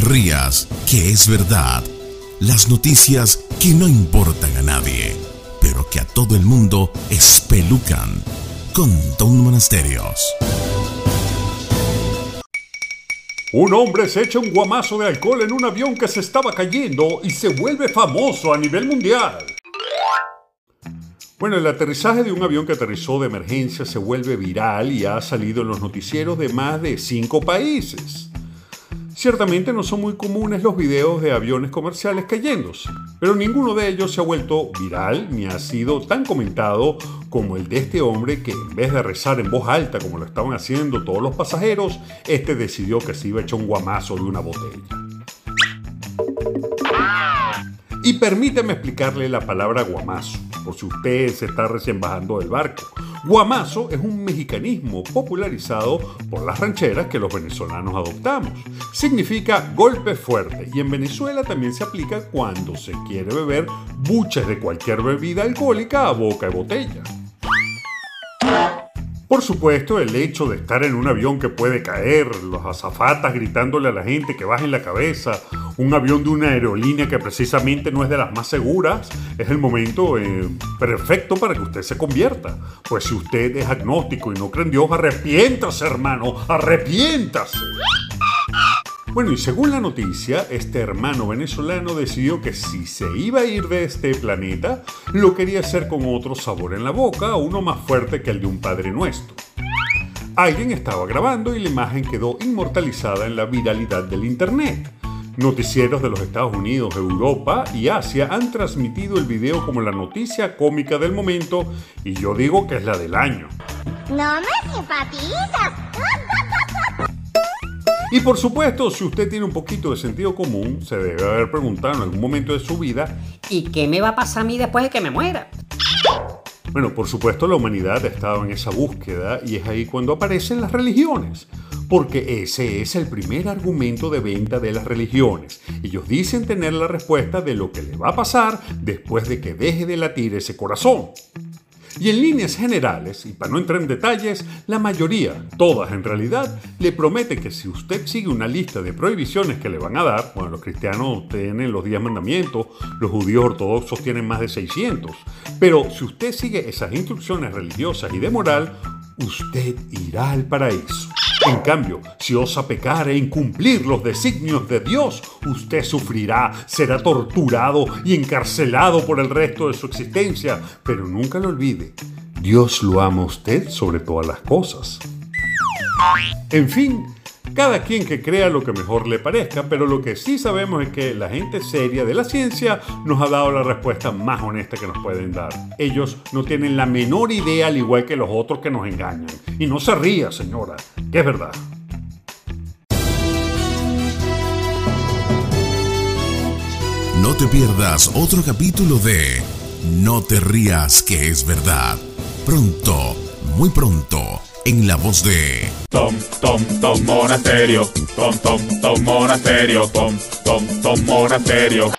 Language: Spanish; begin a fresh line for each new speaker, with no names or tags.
rías, que es verdad. Las noticias que no importan a nadie, pero que a todo el mundo espelucan. Con Don Monasterios.
Un hombre se echa un guamazo de alcohol en un avión que se estaba cayendo y se vuelve famoso a nivel mundial. Bueno, el aterrizaje de un avión que aterrizó de emergencia se vuelve viral y ha salido en los noticieros de más de cinco países. Ciertamente no son muy comunes los videos de aviones comerciales cayéndose, pero ninguno de ellos se ha vuelto viral ni ha sido tan comentado como el de este hombre que en vez de rezar en voz alta como lo estaban haciendo todos los pasajeros, este decidió que se iba a echar un guamazo de una botella. Y permíteme explicarle la palabra guamazo, por si usted se está recién bajando del barco. Guamazo es un mexicanismo popularizado por las rancheras que los venezolanos adoptamos. Significa golpe fuerte y en Venezuela también se aplica cuando se quiere beber buches de cualquier bebida alcohólica a boca y botella. Supuesto, el hecho de estar en un avión que puede caer, los azafatas gritándole a la gente que bajen la cabeza, un avión de una aerolínea que precisamente no es de las más seguras, es el momento eh, perfecto para que usted se convierta. Pues si usted es agnóstico y no cree en Dios, arrepiéntase, hermano, arrepiéntase. Bueno, y según la noticia, este hermano venezolano decidió que si se iba a ir de este planeta, lo quería hacer con otro sabor en la boca, uno más fuerte que el de un Padre Nuestro. Alguien estaba grabando y la imagen quedó inmortalizada en la viralidad del Internet. Noticieros de los Estados Unidos, Europa y Asia han transmitido el video como la noticia cómica del momento y yo digo que es la del año.
No me simpatizas.
Y por supuesto, si usted tiene un poquito de sentido común, se debe haber preguntado en algún momento de su vida,
¿y qué me va a pasar a mí después de que me muera?
Bueno, por supuesto la humanidad ha estado en esa búsqueda y es ahí cuando aparecen las religiones, porque ese es el primer argumento de venta de las religiones. Ellos dicen tener la respuesta de lo que le va a pasar después de que deje de latir ese corazón. Y en líneas generales, y para no entrar en detalles, la mayoría, todas en realidad, le promete que si usted sigue una lista de prohibiciones que le van a dar, bueno, los cristianos tienen los 10 mandamientos, los judíos ortodoxos tienen más de 600, pero si usted sigue esas instrucciones religiosas y de moral, usted irá al paraíso. En cambio, si osa pecar e incumplir los designios de Dios, usted sufrirá, será torturado y encarcelado por el resto de su existencia. Pero nunca lo olvide, Dios lo ama a usted sobre todas las cosas. En fin, cada quien que crea lo que mejor le parezca, pero lo que sí sabemos es que la gente seria de la ciencia nos ha dado la respuesta más honesta que nos pueden dar. Ellos no tienen la menor idea al igual que los otros que nos engañan. Y no se ría, señora, que es verdad.
No te pierdas otro capítulo de No te rías que es verdad. Pronto, muy pronto en la voz de
Tom, Tom, Tom Monasterio, Tom, Tom, Tom Monasterio, Tom, Tom, Tom Monasterio.